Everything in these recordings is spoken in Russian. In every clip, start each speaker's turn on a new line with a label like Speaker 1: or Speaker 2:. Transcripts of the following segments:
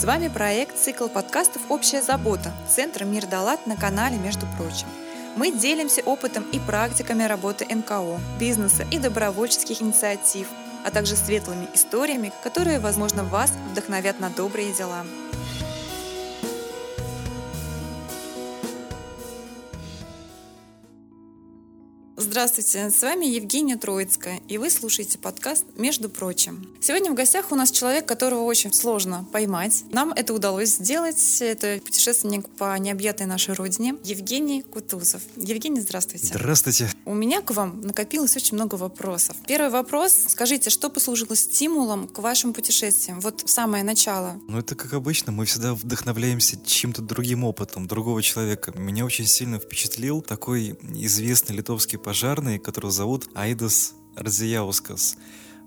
Speaker 1: С вами проект «Цикл подкастов «Общая забота» Центра «Мир Далат» на канале «Между прочим». Мы делимся опытом и практиками работы НКО, бизнеса и добровольческих инициатив, а также светлыми историями, которые, возможно, вас вдохновят на добрые дела. Здравствуйте, с вами Евгения Троицкая, и вы слушаете подкаст «Между прочим». Сегодня в гостях у нас человек, которого очень сложно поймать. Нам это удалось сделать. Это путешественник по необъятной нашей родине Евгений Кутузов. Евгений, здравствуйте.
Speaker 2: Здравствуйте.
Speaker 1: У меня к вам накопилось очень много вопросов. Первый вопрос. Скажите, что послужило стимулом к вашим путешествиям? Вот самое начало.
Speaker 2: Ну, это как обычно. Мы всегда вдохновляемся чем-то другим опытом, другого человека. Меня очень сильно впечатлил такой известный литовский пожарный, которого зовут Айдас Радзияускас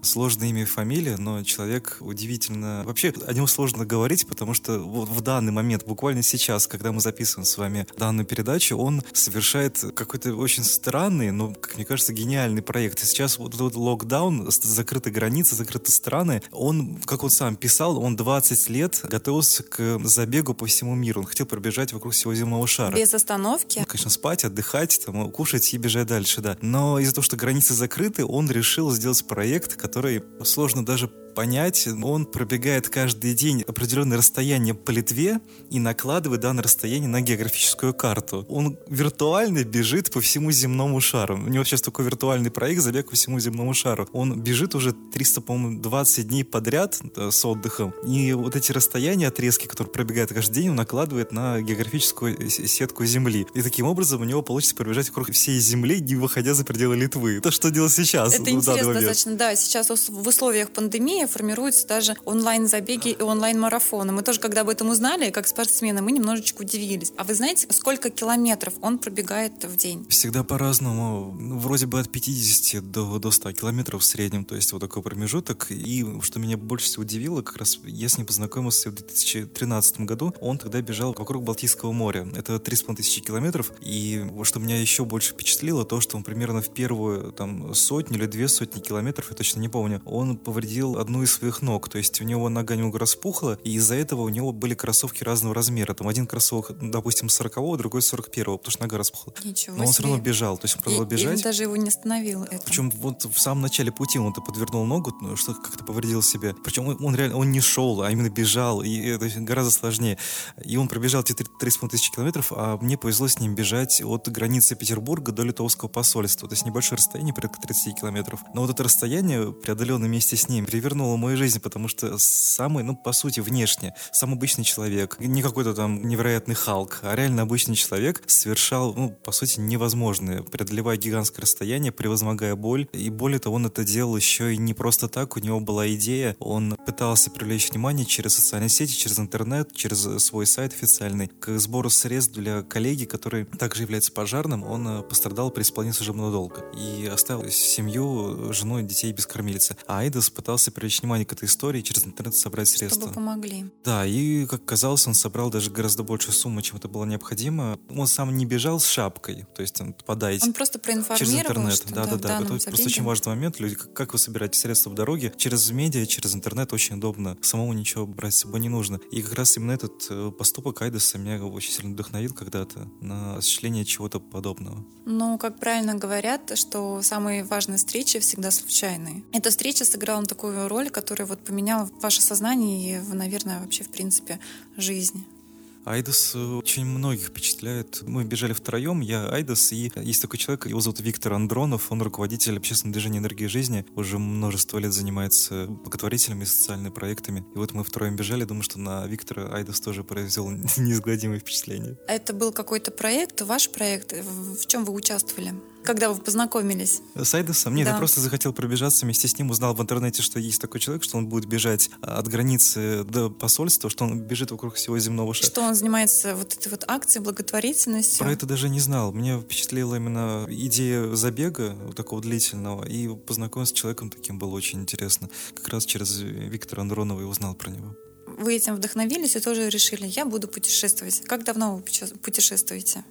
Speaker 2: сложное имя и фамилия, но человек удивительно... Вообще, о нем сложно говорить, потому что вот в данный момент, буквально сейчас, когда мы записываем с вами данную передачу, он совершает какой-то очень странный, но, как мне кажется, гениальный проект. сейчас вот этот локдаун, закрыты границы, закрыты страны, он, как он сам писал, он 20 лет готовился к забегу по всему миру. Он хотел пробежать вокруг всего земного шара.
Speaker 1: Без остановки?
Speaker 2: Ну, конечно, спать, отдыхать, там, кушать и бежать дальше, да. Но из-за того, что границы закрыты, он решил сделать проект, который который сложно даже понять, он пробегает каждый день определенное расстояние по Литве и накладывает данное расстояние на географическую карту. Он виртуально бежит по всему земному шару. У него сейчас такой виртуальный проект «Забег по всему земному шару». Он бежит уже 300, по-моему, 20 дней подряд да, с отдыхом. И вот эти расстояния, отрезки, которые пробегает каждый день, он накладывает на географическую сетку Земли. И таким образом у него получится пробежать вокруг всей Земли, не выходя за пределы Литвы. То, что делать сейчас.
Speaker 1: Это интересно достаточно, да. Сейчас в условиях пандемии Казани формируются даже онлайн-забеги и онлайн-марафоны. Мы тоже, когда об этом узнали, как спортсмены, мы немножечко удивились. А вы знаете, сколько километров он пробегает в день?
Speaker 2: Всегда по-разному. Ну, вроде бы от 50 до, до 100 километров в среднем, то есть вот такой промежуток. И что меня больше всего удивило, как раз я с ним познакомился в 2013 году, он тогда бежал вокруг Балтийского моря. Это 3,5 тысячи километров. И что меня еще больше впечатлило, то, что он примерно в первую там сотню или две сотни километров, я точно не помню, он повредил одну одну из своих ног. То есть у него нога немного распухла, и из-за этого у него были кроссовки разного размера. Там один кроссовок, допустим, 40 другой 41 потому что нога распухла.
Speaker 1: Ничего
Speaker 2: Но он
Speaker 1: себе.
Speaker 2: все равно бежал. То есть он продолжал бежать.
Speaker 1: И даже его не остановил это.
Speaker 2: Причем вот в самом начале пути он-то подвернул ногу, ну, что как-то повредил себе. Причем он, он реально он не шел, а именно бежал. И это гораздо сложнее. И он пробежал эти 3,5 тысячи километров, а мне повезло с ним бежать от границы Петербурга до литовского посольства. То есть небольшое расстояние, порядка 30 километров. Но вот это расстояние, преодоленное вместе с ним, перевернуло мою жизнь, потому что самый, ну, по сути, внешне, сам обычный человек, не какой-то там невероятный Халк, а реально обычный человек совершал, ну, по сути, невозможное, преодолевая гигантское расстояние, превозмогая боль. И более того, он это делал еще и не просто так, у него была идея, он пытался привлечь внимание через социальные сети, через интернет, через свой сайт официальный, к сбору средств для коллеги, который также является пожарным, он э, пострадал при исполнении служебного долга и оставил семью, жену и детей без кормилицы. А Айдас пытался привлечь внимание к этой истории, истории через интернет собрать средства.
Speaker 1: Чтобы помогли.
Speaker 2: Да, и, как казалось, он собрал даже гораздо большую сумму, чем это было необходимо. Он сам не бежал с шапкой, то есть он подайте.
Speaker 1: Он просто проинформировал, через интернет.
Speaker 2: Что, да, да, да. Это забеге. просто очень важный момент. Люди, как, вы собираете средства в дороге? Через медиа, через интернет очень удобно. Самому ничего брать с собой не нужно. И как раз именно этот э, поступок Айдеса меня очень сильно вдохновил когда-то на осуществление чего-то подобного.
Speaker 1: Ну, как правильно говорят, что самые важные встречи всегда случайные. Эта встреча сыграла такую роль, которая вот поменяла ваше сознание и, наверное, вообще, в принципе, жизнь.
Speaker 2: Айдас э, очень многих впечатляет. Мы бежали втроем, я Айдас, и есть такой человек, его зовут Виктор Андронов, он руководитель общественного движения «Энергии жизни», уже множество лет занимается благотворительными социальными проектами. И вот мы втроем бежали, думаю, что на Виктора Айдас тоже произвел неизгладимое впечатление.
Speaker 1: Это был какой-то проект, ваш проект? В чем вы участвовали? Когда вы познакомились?
Speaker 2: С Айдосом? Нет, да. я просто захотел пробежаться вместе с ним, узнал в интернете, что есть такой человек, что он будет бежать от границы до посольства, что он бежит вокруг всего земного шара.
Speaker 1: Что он занимается вот этой вот акцией благотворительностью?
Speaker 2: Про это даже не знал. Меня впечатлила именно идея забега такого длительного, и познакомиться с человеком таким было очень интересно. Как раз через Виктора Андронова я узнал про него
Speaker 1: вы этим вдохновились и тоже решили, я буду путешествовать. Как давно вы путешествуете?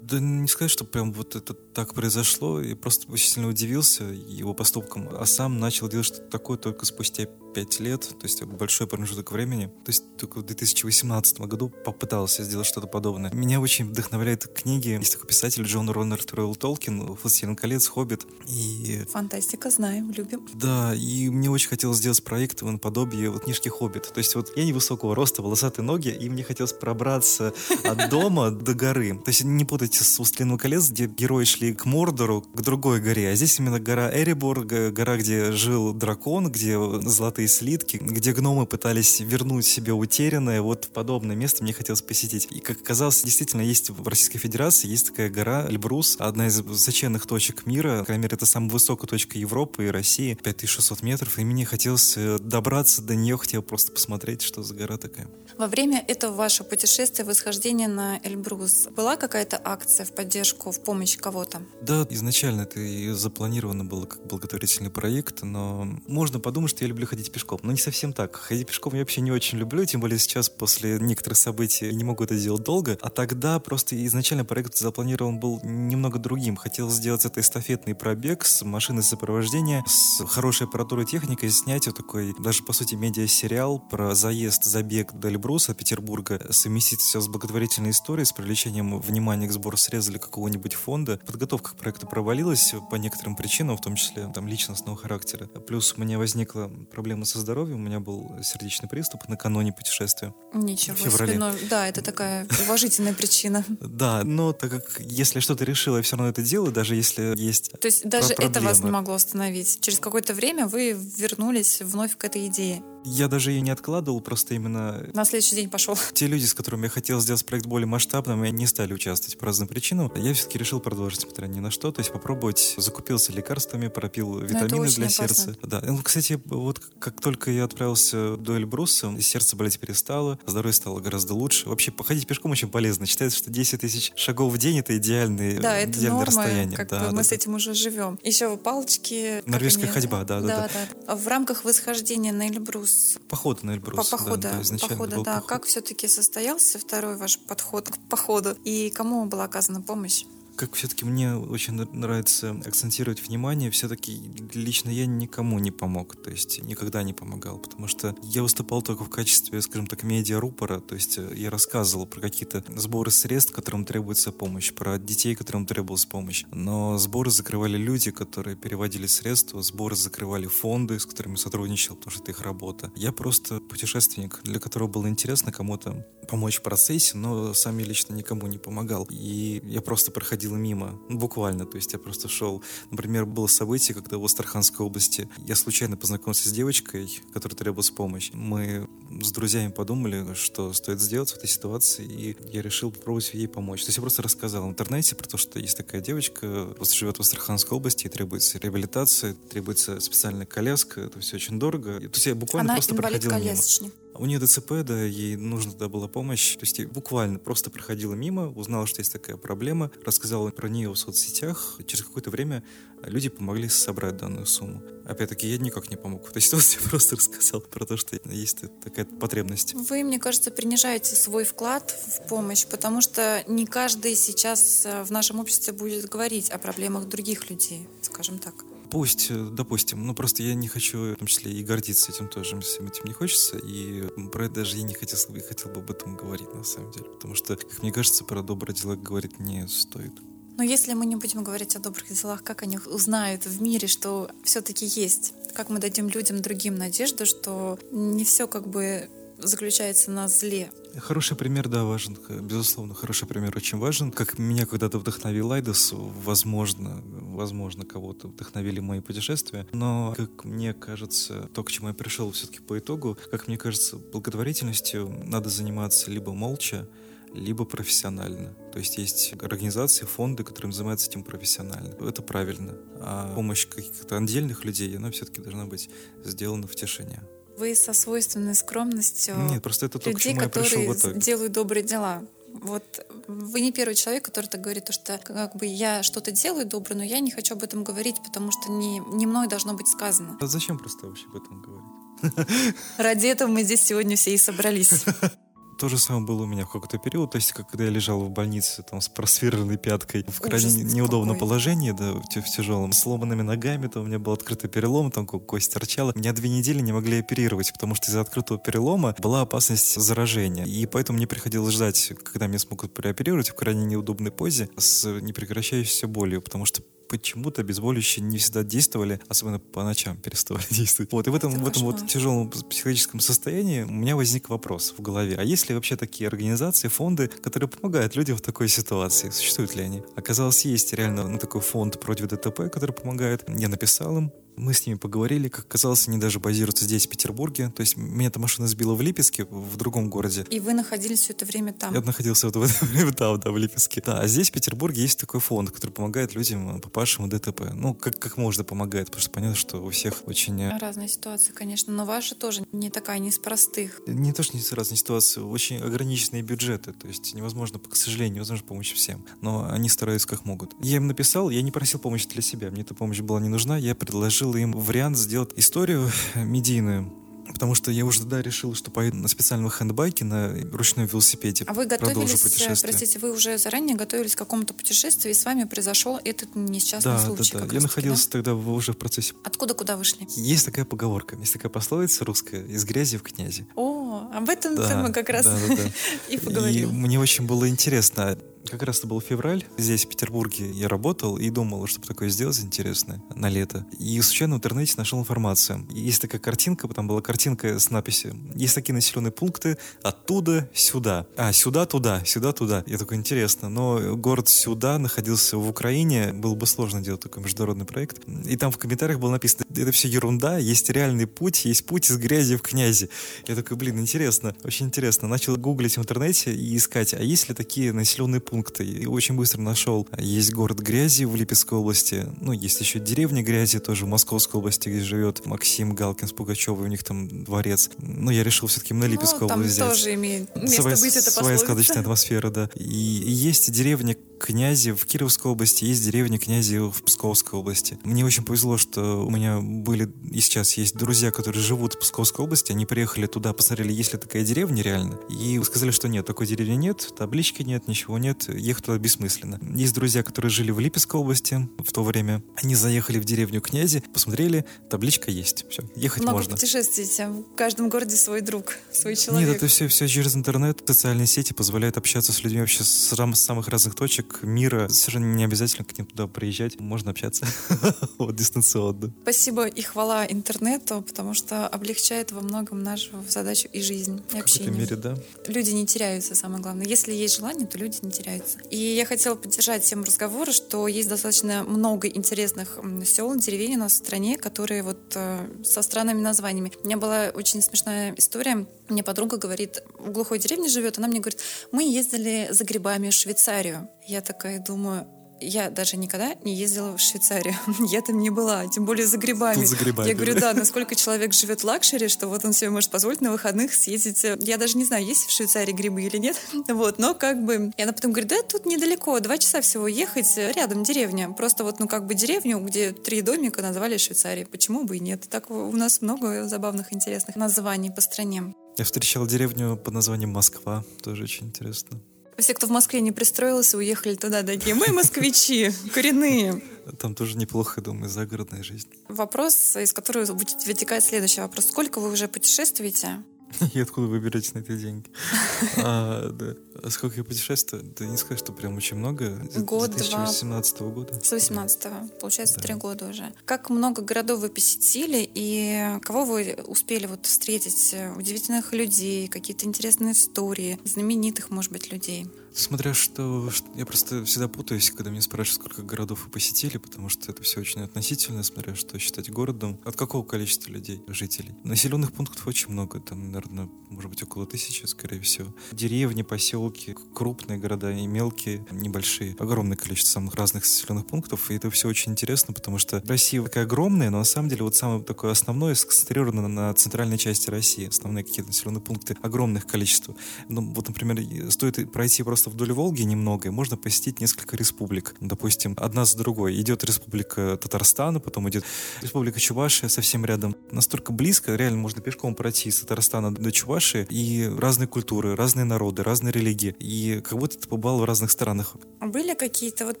Speaker 2: Да не сказать, что прям вот это так произошло. Я просто очень сильно удивился его поступкам, а сам начал делать что-то такое только спустя 5 лет, то есть большой промежуток времени. То есть только в 2018 году попытался сделать что-то подобное. Меня очень вдохновляют книги. Есть такой писатель Джон Рональд Ройл Толкин, «Властелин колец», «Хоббит». И...
Speaker 1: Фантастика, знаем, любим.
Speaker 2: Да, и мне очень хотелось сделать проект в наподобие вот книжки «Хоббит». То есть вот я невысокого роста, волосатые ноги, и мне хотелось пробраться от дома до горы. То есть не путайте с «Властелином колец», где герои шли к Мордору, к другой горе, а здесь именно гора Эребор, гора, где жил дракон, где золотые слитки, где гномы пытались вернуть себе утерянное. Вот подобное место мне хотелось посетить. И, как оказалось, действительно есть в Российской Федерации, есть такая гора Эльбрус, одна из высоченных точек мира. По крайней мере, это самая высокая точка Европы и России, 5600 метров. И мне хотелось э, добраться до нее, хотел просто посмотреть, что за гора такая.
Speaker 1: Во время этого вашего путешествия, восхождения на Эльбрус, была какая-то акция в поддержку, в помощь кого-то?
Speaker 2: Да, изначально это и запланировано было как благотворительный проект, но можно подумать, что я люблю ходить пешком. Но не совсем так. Ходить пешком я вообще не очень люблю, тем более сейчас после некоторых событий не могу это делать долго. А тогда просто изначально проект запланирован был немного другим. Хотел сделать это эстафетный пробег с машиной сопровождения, с хорошей аппаратурой техникой, снять вот такой, даже по сути, медиа-сериал про заезд, забег до Эльбруса, Петербурга, совместить все с благотворительной историей, с привлечением внимания к сбору средств для какого-нибудь фонда. Подготовка к проекту провалилась по некоторым причинам, в том числе там личностного характера. Плюс у меня возникла проблема со здоровьем, у меня был сердечный приступ накануне путешествия.
Speaker 1: Ничего себе, но, да, это такая уважительная причина.
Speaker 2: Да, но так как если что-то решила, я все равно это делаю, даже если есть
Speaker 1: То есть даже это вас не могло остановить? Через какое-то время вы вернулись вновь к этой идее?
Speaker 2: Я даже ее не откладывал, просто именно...
Speaker 1: На следующий день пошел.
Speaker 2: Те люди, с которыми я хотел сделать проект более масштабным, и не стали участвовать по разным причинам. Я все-таки решил продолжить, несмотря ни на что. То есть попробовать, закупился лекарствами, пропил витамины для опасно. сердца. Да. Ну, кстати, вот как только я отправился до Эльбруса, сердце болеть перестало, здоровье стало гораздо лучше. Вообще, походить пешком очень полезно. Считается, что 10 тысяч шагов в день — это идеальный,
Speaker 1: да, это
Speaker 2: идеальное
Speaker 1: норма,
Speaker 2: расстояние.
Speaker 1: Как
Speaker 2: да,
Speaker 1: бы
Speaker 2: да,
Speaker 1: мы
Speaker 2: да.
Speaker 1: с этим уже живем. Еще палочки.
Speaker 2: Норвежская ходьба, да, да, да,
Speaker 1: да. В рамках восхождения на Эльбрус.
Speaker 2: Поход на Эльбрус.
Speaker 1: По походу,
Speaker 2: да, да,
Speaker 1: похода, да.
Speaker 2: Поход.
Speaker 1: Как все-таки состоялся второй ваш подход к походу и кому была оказана помощь?
Speaker 2: Как все-таки мне очень нравится акцентировать внимание, все-таки лично я никому не помог, то есть никогда не помогал, потому что я выступал только в качестве, скажем так, медиа-рупора, то есть я рассказывал про какие-то сборы средств, которым требуется помощь, про детей, которым требовалась помощь, но сборы закрывали люди, которые переводили средства, сборы закрывали фонды, с которыми сотрудничал, потому что это их работа. Я просто путешественник, для которого было интересно кому-то помочь в процессе, но сам я лично никому не помогал. И я просто проходил мимо, ну, буквально. То есть я просто шел. Например, было событие, когда в Астраханской области я случайно познакомился с девочкой, которой требовалась помощь. Мы с друзьями подумали, что стоит сделать в этой ситуации, и я решил попробовать ей помочь. То есть я просто рассказал в интернете про то, что есть такая девочка, живет в Астраханской области, и требуется реабилитация, требуется специальная коляска, это все очень дорого. То есть я буквально
Speaker 1: Она
Speaker 2: просто проходил мимо.
Speaker 1: У
Speaker 2: нее ДЦП, да, ей нужна тогда была помощь. То есть я буквально просто проходила мимо, узнала, что есть такая проблема, рассказала про нее в соцсетях. Через какое-то время люди помогли собрать данную сумму. Опять-таки, я никак не помог в этой ситуации, просто рассказал про то, что есть такая потребность.
Speaker 1: Вы, мне кажется, принижаете свой вклад в помощь, потому что не каждый сейчас э, в нашем обществе будет говорить о проблемах других людей, скажем так.
Speaker 2: Пусть, э, допустим, ну просто я не хочу, в том числе и гордиться этим тоже, всем этим не хочется, и про это даже я не хотел, хотел бы об этом говорить на самом деле, потому что, как мне кажется, про добрые дела говорить не стоит.
Speaker 1: Но если мы не будем говорить о добрых делах, как они узнают в мире, что все-таки есть? Как мы дадим людям другим надежду, что не все как бы заключается на зле.
Speaker 2: Хороший пример, да, важен. Безусловно, хороший пример очень важен. Как меня когда-то вдохновил Айдос, возможно, возможно, кого-то вдохновили мои путешествия. Но, как мне кажется, то, к чему я пришел все-таки по итогу, как мне кажется, благотворительностью надо заниматься либо молча, либо профессионально. То есть есть организации, фонды, которым занимаются этим профессионально. Это правильно. А помощь каких-то отдельных людей, она все-таки должна быть сделана в тишине.
Speaker 1: Вы со свойственной скромностью
Speaker 2: Нет, просто это то,
Speaker 1: людей,
Speaker 2: к чему я пришел в
Speaker 1: итоге. делают добрые дела. Вот вы не первый человек, который так говорит, что как бы я что-то делаю доброе, но я не хочу об этом говорить, потому что не, не мной должно быть сказано.
Speaker 2: А зачем просто вообще об этом говорить?
Speaker 1: Ради этого мы здесь сегодня все и собрались.
Speaker 2: То же самое было у меня в какой-то период, то есть когда я лежал в больнице там с просверленной пяткой в крайне Ужас неудобном какой. положении, да, в, тяжелом, сломанными ногами, то у меня был открытый перелом, там кость торчала. Меня две недели не могли оперировать, потому что из-за открытого перелома была опасность заражения. И поэтому мне приходилось ждать, когда меня смогут прооперировать в крайне неудобной позе с непрекращающейся болью, потому что почему-то обезболивающие не всегда действовали, особенно по ночам переставали действовать. Вот, и в этом, в этом вот тяжелом психологическом состоянии у меня возник вопрос в голове. А есть ли вообще такие организации, фонды, которые помогают людям в такой ситуации? Существуют ли они? Оказалось, есть реально ну, такой фонд против ДТП, который помогает. Я написал им, мы с ними поговорили, как оказалось, они даже базируются здесь, в Петербурге. То есть меня эта машина сбила в Липецке, в другом городе.
Speaker 1: И вы находились все это время там?
Speaker 2: Я находился в это время там, да, в Липецке. Да, а здесь, в Петербурге, есть такой фонд, который помогает людям, попавшим в ДТП. Ну, как, как можно помогает, потому что понятно, что у всех очень... Э,
Speaker 1: разные ситуации, конечно, но ваша тоже не такая, не из простых.
Speaker 2: Не то, что не из разных ситуаций, очень ограниченные бюджеты, то есть невозможно, к сожалению, невозможно помочь всем. Но они стараются как могут. Я им написал, я не просил помощи для себя, мне эта помощь была не нужна, я предложил предложил им вариант сделать историю медийную потому что я уже тогда решил, что поеду на специальном хендбайке, на ручном велосипеде.
Speaker 1: А вы готовились, простите, вы уже заранее готовились к какому-то путешествию, и с вами произошел этот несчастный
Speaker 2: да,
Speaker 1: случай?
Speaker 2: Да, да, Я находился да? тогда уже в процессе.
Speaker 1: Откуда куда вышли?
Speaker 2: Есть такая поговорка, есть такая пословица русская, из грязи в князи.
Speaker 1: О, об этом да, мы как раз да, да, да. и поговорим.
Speaker 2: И мне очень было интересно, как раз это был февраль. Здесь, в Петербурге, я работал и думал, чтобы такое сделать интересное на лето. И случайно в интернете нашел информацию. Есть такая картинка, там была картинка с надписью. Есть такие населенные пункты оттуда сюда. А, сюда туда, сюда туда. Я такой, интересно. Но город сюда находился в Украине. Было бы сложно делать такой международный проект. И там в комментариях было написано, это все ерунда, есть реальный путь, есть путь из грязи в князи. Я такой, блин, интересно, очень интересно. Начал гуглить в интернете и искать, а есть ли такие населенные пункты пункты. И очень быстро нашел. Есть город Грязи в Липецкой области. Ну, есть еще деревня Грязи, тоже в Московской области, где живет Максим Галкин с Пугачевой. У них там дворец. Но я решил все-таки именно Липецкую
Speaker 1: ну,
Speaker 2: область взять.
Speaker 1: тоже имеет место
Speaker 2: своя,
Speaker 1: быть это
Speaker 2: Своя сказочная атмосфера, да. И, и есть деревня князи в Кировской области, есть деревня князи в Псковской области. Мне очень повезло, что у меня были и сейчас есть друзья, которые живут в Псковской области, они приехали туда, посмотрели, есть ли такая деревня реально, и сказали, что нет, такой деревни нет, таблички нет, ничего нет, ехать туда бессмысленно. Есть друзья, которые жили в Липецкой области в то время, они заехали в деревню князи, посмотрели, табличка есть, все, ехать
Speaker 1: Много
Speaker 2: можно.
Speaker 1: путешествуете, в каждом городе свой друг, свой человек.
Speaker 2: Нет, это все, все через интернет, социальные сети позволяют общаться с людьми вообще с самых разных точек, точек мира. Совершенно не обязательно к ним туда приезжать. Можно общаться вот дистанционно.
Speaker 1: Спасибо и хвала интернету, потому что облегчает во многом нашу задачу и жизнь, и общение.
Speaker 2: В мере, да.
Speaker 1: Люди не теряются, самое главное. Если есть желание, то люди не теряются. И я хотела поддержать тему разговора, что есть достаточно много интересных сел, деревень у нас в стране, которые вот э, со странными названиями. У меня была очень смешная история. Мне подруга говорит, в глухой деревне живет, она мне говорит, мы ездили за грибами в Швейцарию. Я такая думаю, я даже никогда не ездила в Швейцарию. я там не была, тем более за грибами.
Speaker 2: Тут за грибами.
Speaker 1: Я говорю, да, насколько человек живет в лакшере, что вот он себе может позволить на выходных съездить. Я даже не знаю, есть в Швейцарии грибы или нет. вот, но как бы... И она потом говорит, да, тут недалеко, два часа всего ехать, рядом деревня. Просто вот, ну, как бы деревню, где три домика назвали Швейцарией. Почему бы и нет? Так у нас много забавных, интересных названий по стране.
Speaker 2: Я встречал деревню под названием Москва, тоже очень интересно.
Speaker 1: Все, кто в Москве не пристроился, уехали туда такие. Мы москвичи, коренные.
Speaker 2: Там тоже неплохо, думаю, загородная жизнь.
Speaker 1: Вопрос, из которого вытекает следующий вопрос. Сколько вы уже путешествуете?
Speaker 2: И откуда вы берете на это деньги? а, да. а сколько я путешествую? Да не сказать, что прям очень много.
Speaker 1: Год,
Speaker 2: 2018 -го года.
Speaker 1: С 18 -го. Получается, три да. года уже. Как много городов вы посетили и кого вы успели вот встретить? Удивительных людей, какие-то интересные истории, знаменитых, может быть, людей?
Speaker 2: Смотря что, что... Я просто всегда путаюсь, когда меня спрашивают, сколько городов вы посетили, потому что это все очень относительно, смотря что считать городом. От какого количества людей, жителей? Населенных пунктов очень много, там, наверное, может быть, около тысячи, скорее всего. Деревни, поселки, крупные города и мелкие, небольшие. Огромное количество самых разных населенных пунктов, и это все очень интересно, потому что Россия такая огромная, но на самом деле вот самое такое основное сконцентрировано на центральной части России. Основные какие-то населенные пункты огромных количества. Ну, вот, например, стоит пройти просто просто вдоль Волги немного, и можно посетить несколько республик. Допустим, одна за другой. Идет республика Татарстана, потом идет республика Чувашия совсем рядом. Настолько близко, реально можно пешком пройти из Татарстана до Чувашии, и разные культуры, разные народы, разные религии. И как будто ты побывал в разных странах.
Speaker 1: А были какие-то вот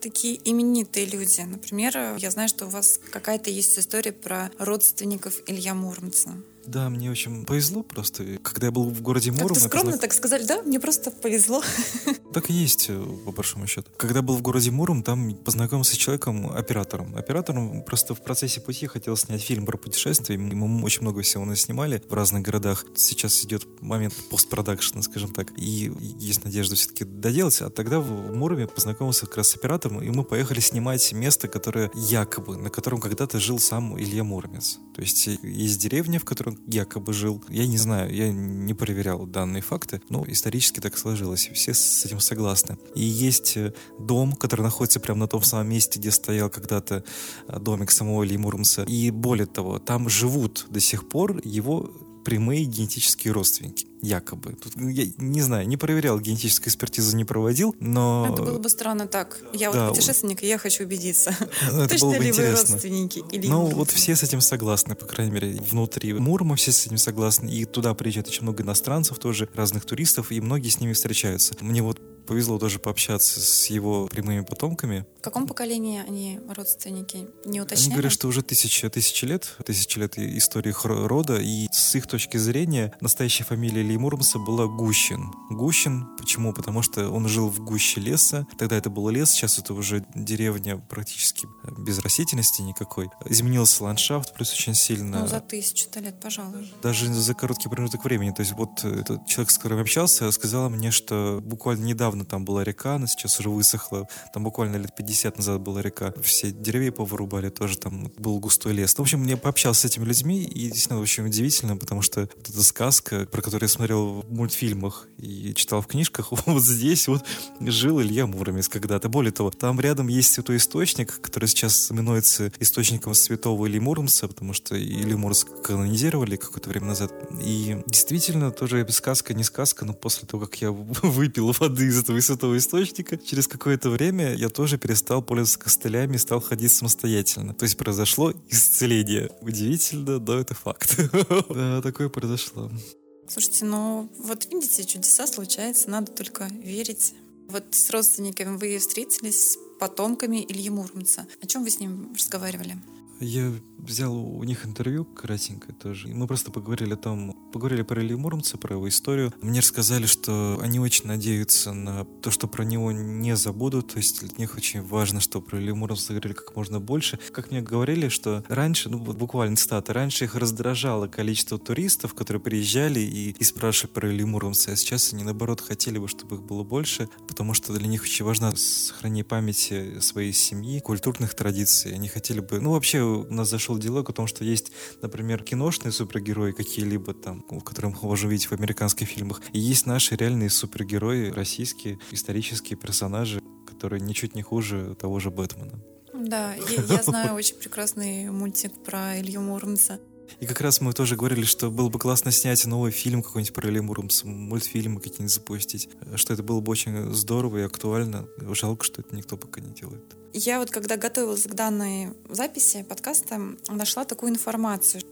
Speaker 1: такие именитые люди? Например, я знаю, что у вас какая-то есть история про родственников Илья Муромца.
Speaker 2: Да, мне очень повезло просто. Когда я был в городе Муром...
Speaker 1: Как-то скромно познак... так сказали, да? Мне просто повезло.
Speaker 2: Так и есть, э, по большому счету. Когда был в городе Муром, там познакомился с человеком, оператором. Оператором просто в процессе пути хотел снять фильм про путешествия. Мы очень много всего снимали в разных городах. Сейчас идет момент постпродакшена, скажем так. И есть надежда все-таки доделать. А тогда в Муроме познакомился как раз с оператором, и мы поехали снимать место, которое якобы, на котором когда-то жил сам Илья Муромец. То есть э, есть деревня, в которой якобы жил. Я не знаю, я не проверял данные факты, но исторически так сложилось. Все с этим согласны. И есть э, дом, который находится прямо на том самом месте, где стоял когда-то э, домик самого Ильи. И более того, там живут до сих пор его прямые генетические родственники, якобы. Тут, я не знаю, не проверял, генетическую экспертизу не проводил, но...
Speaker 1: Это было бы странно так. Я да, вот путешественник, и я хочу убедиться.
Speaker 2: Ну, это Точно было бы ли интересно. вы родственники? Или ну, вот все с этим согласны, по крайней мере, внутри Мурома все с этим согласны, и туда приезжает очень много иностранцев тоже, разных туристов, и многие с ними встречаются. Мне вот повезло тоже пообщаться с его прямыми потомками.
Speaker 1: В каком поколении они родственники? Не уточняли?
Speaker 2: Они говорят, что уже тысяча, тысячи лет, тысячи лет истории их рода, и с их точки зрения настоящая фамилия Ильи Муромца была Гущин. Гущин, почему? Потому что он жил в гуще леса, тогда это был лес, сейчас это уже деревня практически без растительности никакой. Изменился ландшафт, плюс очень сильно...
Speaker 1: Ну, за тысячу-то лет, пожалуй.
Speaker 2: Даже за короткий промежуток времени. То есть вот этот человек, с которым я общался, сказал мне, что буквально недавно недавно там была река, она сейчас уже высохла. Там буквально лет 50 назад была река. Все деревья повырубали, тоже там был густой лес. Ну, в общем, я пообщался с этими людьми, и действительно очень удивительно, потому что вот эта сказка, про которую я смотрел в мультфильмах и читал в книжках, вот здесь вот жил Илья Муромец когда-то. Более того, там рядом есть святой источник, который сейчас именуется источником святого Ильи Муромца, потому что Илью Муромца канонизировали какое-то время назад. И действительно, тоже сказка, не сказка, но после того, как я выпил воды из этого святого источника. Через какое-то время я тоже перестал пользоваться костылями и стал ходить самостоятельно. То есть произошло исцеление. Удивительно, но это факт. Да, такое произошло.
Speaker 1: Слушайте, ну вот видите, чудеса случаются, надо только верить. Вот с родственниками вы встретились, с потомками Ильи Муромца. О чем вы с ним разговаривали?
Speaker 2: Я взял у них интервью кратенькое тоже. И мы просто поговорили о том, поговорили про Ильи Муромца, про его историю. Мне рассказали, что они очень надеются на то, что про него не забудут. То есть для них очень важно, что про Илью Муромца говорили как можно больше. Как мне говорили, что раньше, ну вот буквально цитата, раньше их раздражало количество туристов, которые приезжали и, и спрашивали про Илью Муромца, а сейчас они наоборот хотели бы, чтобы их было больше, потому что для них очень важно сохранение памяти своей семьи, культурных традиций. Они хотели бы, ну вообще у нас зашел диалог о том, что есть, например, киношные супергерои какие-либо там, в которых мы можем видеть в американских фильмах, и есть наши реальные супергерои, российские, исторические персонажи, которые ничуть не хуже того же Бэтмена.
Speaker 1: Да, я, я знаю очень прекрасный мультик про Илью Муромца.
Speaker 2: И как раз мы тоже говорили, что было бы классно снять новый фильм какой-нибудь про Илью Муромца, мультфильмы какие-нибудь запустить, что это было бы очень здорово и актуально. Жалко, что это никто пока не делает.
Speaker 1: Я вот когда готовилась к данной записи подкаста, нашла такую информацию.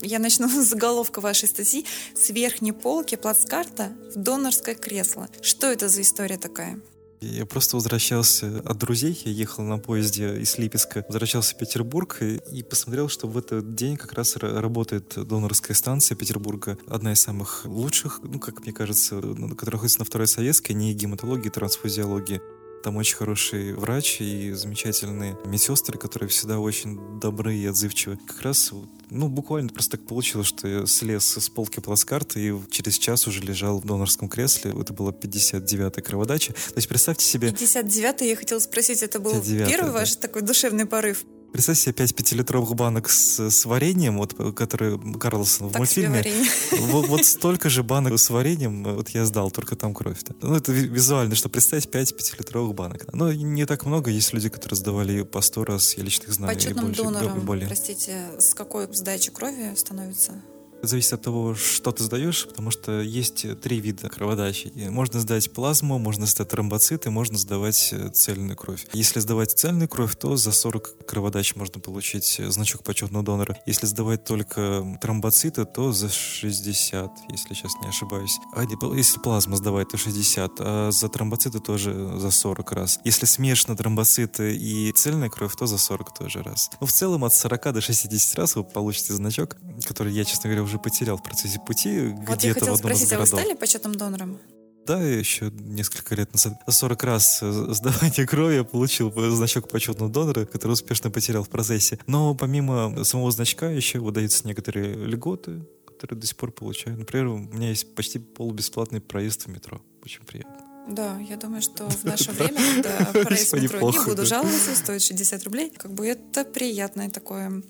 Speaker 1: Я начну с заголовка вашей статьи «С верхней полки плацкарта в донорское кресло». Что это за история такая?
Speaker 2: Я просто возвращался от друзей, я ехал на поезде из Липецка, возвращался в Петербург и, и посмотрел, что в этот день как раз работает донорская станция Петербурга, одна из самых лучших, ну, как мне кажется, которая находится на второй советской, не гематологии, трансфузиологии. Там очень хороший врач и замечательные медсестры, которые всегда очень добры и отзывчивы. Как раз, ну, буквально просто так получилось, что я слез с полки плацкарта и через час уже лежал в донорском кресле. Это была 59-я кроводача. То есть представьте себе...
Speaker 1: 59-я, я хотела спросить, это был первый да. ваш такой душевный порыв?
Speaker 2: Представь себе 5 пятилитровых банок с, с вареньем, вот, которые Карлсон в так мультфильме. Вот, вот столько же банок с вареньем вот я сдал, только там кровь. -то. Ну, это визуально, что представить 5 пятилитровых банок. Но не так много, есть люди, которые сдавали по 100 раз, я лично их знаю.
Speaker 1: Почетным донором, простите, с какой сдачи крови становится?
Speaker 2: Зависит от того, что ты сдаешь, потому что есть три вида кроводачи. Можно сдать плазму, можно сдать тромбоциты, можно сдавать э, цельную кровь. Если сдавать цельную кровь, то за 40 кроводач можно получить э, значок почетного донора. Если сдавать только тромбоциты, то за 60, если сейчас не ошибаюсь. А если плазму сдавать, то 60, а за тромбоциты тоже за 40 раз. Если смешано тромбоциты и цельная кровь, то за 40 тоже раз. Ну, в целом от 40 до 60 раз вы получите значок, который я, честно говоря, уже потерял в процессе пути
Speaker 1: вот где-то в одном спросить, из городов. а вы стали почетным донором?
Speaker 2: Да, еще несколько лет назад. 40 раз э, сдавания крови я получил значок почетного донора, который успешно потерял в процессе. Но помимо самого значка еще выдаются некоторые льготы, которые до сих пор получаю. Например, у меня есть почти полубесплатный проезд в метро. Очень приятно.
Speaker 1: Да, я думаю, что в наше время, когда проезд в метро, не буду жаловаться, стоит 60 рублей, как бы это приятное такое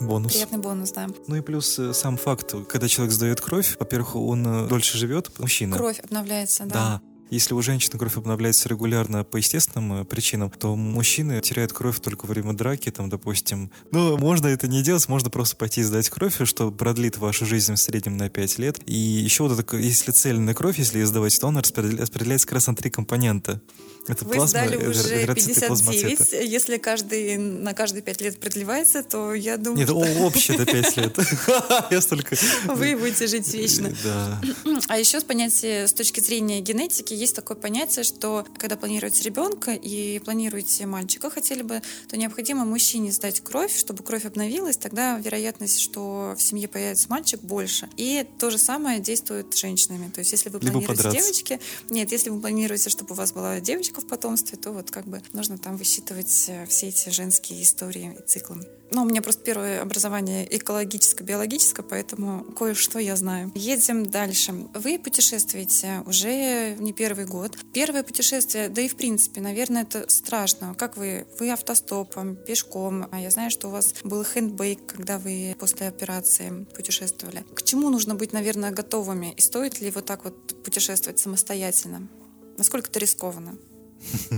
Speaker 2: Бонус.
Speaker 1: Приятный бонус, да.
Speaker 2: Ну и плюс э, сам факт, когда человек сдает кровь, во-первых, он э, дольше живет, мужчина.
Speaker 1: Кровь обновляется, да.
Speaker 2: Да. Если у женщины кровь обновляется регулярно по естественным э, причинам, то мужчины теряют кровь только во время драки, там, допустим. Ну, можно это не делать, можно просто пойти сдать кровь, что продлит вашу жизнь в среднем на 5 лет. И еще вот это, если цельная кровь, если сдавать, то она распределяется как раз на три компонента.
Speaker 1: Это Вы плазма, сдали уже 59. Если каждый на каждые 5 лет продлевается, то я думаю,
Speaker 2: Нет, что... общее это 5 лет. Я столько...
Speaker 1: Вы будете жить вечно.
Speaker 2: Да.
Speaker 1: А еще с понятия, с точки зрения генетики, есть такое понятие, что когда планируете ребенка и планируете мальчика хотели бы, то необходимо мужчине сдать кровь, чтобы кровь обновилась, тогда вероятность, что в семье появится мальчик, больше. И то же самое действует с женщинами. То есть если вы планируете девочки... Нет, если вы планируете, чтобы у вас была девочка, в потомстве, то вот как бы нужно там высчитывать э, все эти женские истории и циклы. Ну, у меня просто первое образование экологическое-биологическое, поэтому кое-что я знаю. Едем дальше. Вы путешествуете уже не первый год. Первое путешествие, да и в принципе, наверное, это страшно. Как вы? Вы автостопом, пешком. А я знаю, что у вас был хендбейк, когда вы после операции путешествовали. К чему нужно быть, наверное, готовыми? И стоит ли вот так вот путешествовать самостоятельно? Насколько это рискованно?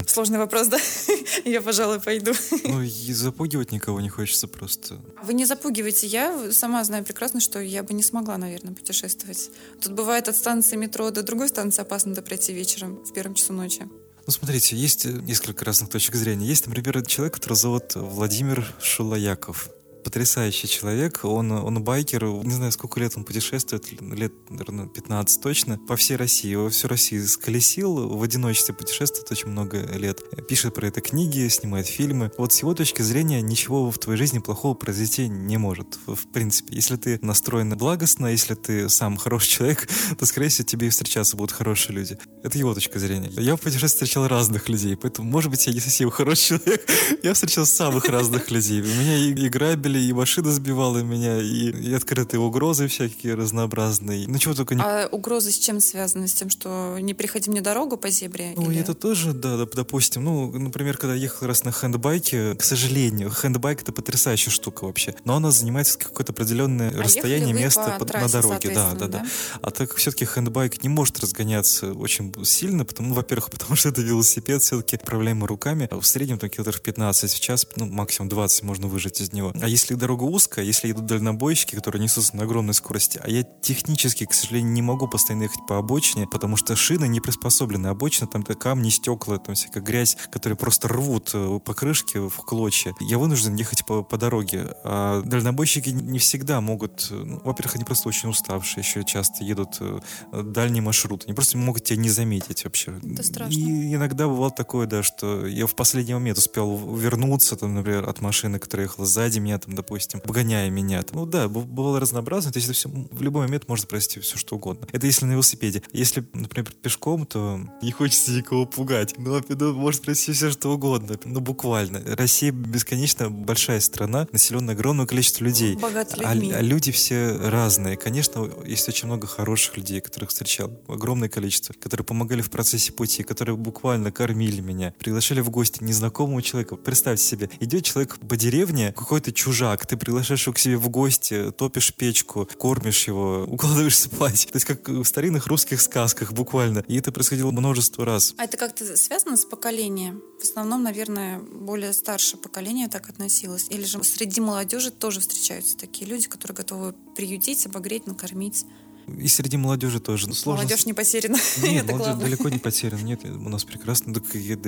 Speaker 1: Сложный вопрос, да? Я, пожалуй, пойду.
Speaker 2: Ну, и запугивать никого не хочется просто.
Speaker 1: Вы не запугиваете. Я сама знаю прекрасно, что я бы не смогла, наверное, путешествовать. Тут бывает от станции метро до другой станции опасно до пройти вечером в первом часу ночи.
Speaker 2: Ну, смотрите, есть несколько разных точек зрения. Есть, например, человек, который зовут Владимир Шулаяков потрясающий человек. Он, он байкер, не знаю, сколько лет он путешествует, лет, наверное, 15 точно, по всей России. Его всю Россию сколесил, в одиночестве путешествует очень много лет. Пишет про это книги, снимает фильмы. Вот с его точки зрения ничего в твоей жизни плохого произойти не может. В, принципе, если ты настроен благостно, если ты сам хороший человек, то, скорее всего, тебе и встречаться будут хорошие люди. Это его точка зрения. Я в путешествии встречал разных людей, поэтому, может быть, я не совсем хороший человек. Я встречал самых разных людей. Меня и грабили, грабили, и машина сбивала меня, и, и открытые угрозы всякие разнообразные. Ну, чего только не...
Speaker 1: А угрозы с чем связаны? С тем, что не переходи мне дорогу по зебре?
Speaker 2: Ну,
Speaker 1: или...
Speaker 2: это тоже, да, допустим. Ну, например, когда я ехал раз на хендбайке, к сожалению, хендбайк — это потрясающая штука вообще. Но она занимается какое-то определенное а расстояние, место по трассе, на дороге. Да, да, да, да. А так как все-таки хендбайк не может разгоняться очень сильно, потому, во-первых, потому что это велосипед, все-таки управляемый руками. В среднем, там, километров 15 в час, ну, максимум 20 можно выжать из него. А если дорога узкая, если идут дальнобойщики, которые несутся на огромной скорости, а я технически, к сожалению, не могу постоянно ехать по обочине, потому что шины не приспособлены. Обочина, там камни, стекла, там всякая грязь, которые просто рвут э, покрышки в клочья. Я вынужден ехать по, по дороге. А дальнобойщики не всегда могут... Э, ну, во-первых, они просто очень уставшие, еще часто едут э, дальний маршрут. Они просто могут тебя не заметить вообще.
Speaker 1: Это страшно.
Speaker 2: И иногда бывало такое, да, что я в последний момент успел вернуться, там, например, от машины, которая ехала сзади меня, там, допустим, обгоняя меня. Ну да, бывало разнообразно, то есть это все, в любой момент можно произойти все что угодно. Это если на велосипеде. Если, например, пешком, то не хочется никого пугать. Ну, ну может произойти все что угодно. Ну, буквально. Россия бесконечно большая страна, населенная огромным количеством людей.
Speaker 1: Богатые
Speaker 2: а, а люди все разные. Конечно, есть очень много хороших людей, которых встречал. Огромное количество. Которые помогали в процессе пути, которые буквально кормили меня, приглашали в гости незнакомого человека. Представьте себе, идет человек по деревне, какой-то чужой чужак, ты приглашаешь его к себе в гости, топишь печку, кормишь его, укладываешь спать. То есть как в старинных русских сказках буквально. И это происходило множество раз.
Speaker 1: А это как-то связано с поколением? В основном, наверное, более старшее поколение так относилось. Или же среди молодежи тоже встречаются такие люди, которые готовы приютить, обогреть, накормить.
Speaker 2: И среди молодежи тоже.
Speaker 1: Сложно. Молодежь не потеряна.
Speaker 2: Нет, молодежь далеко не потеряна. Нет, у нас прекрасно. Да,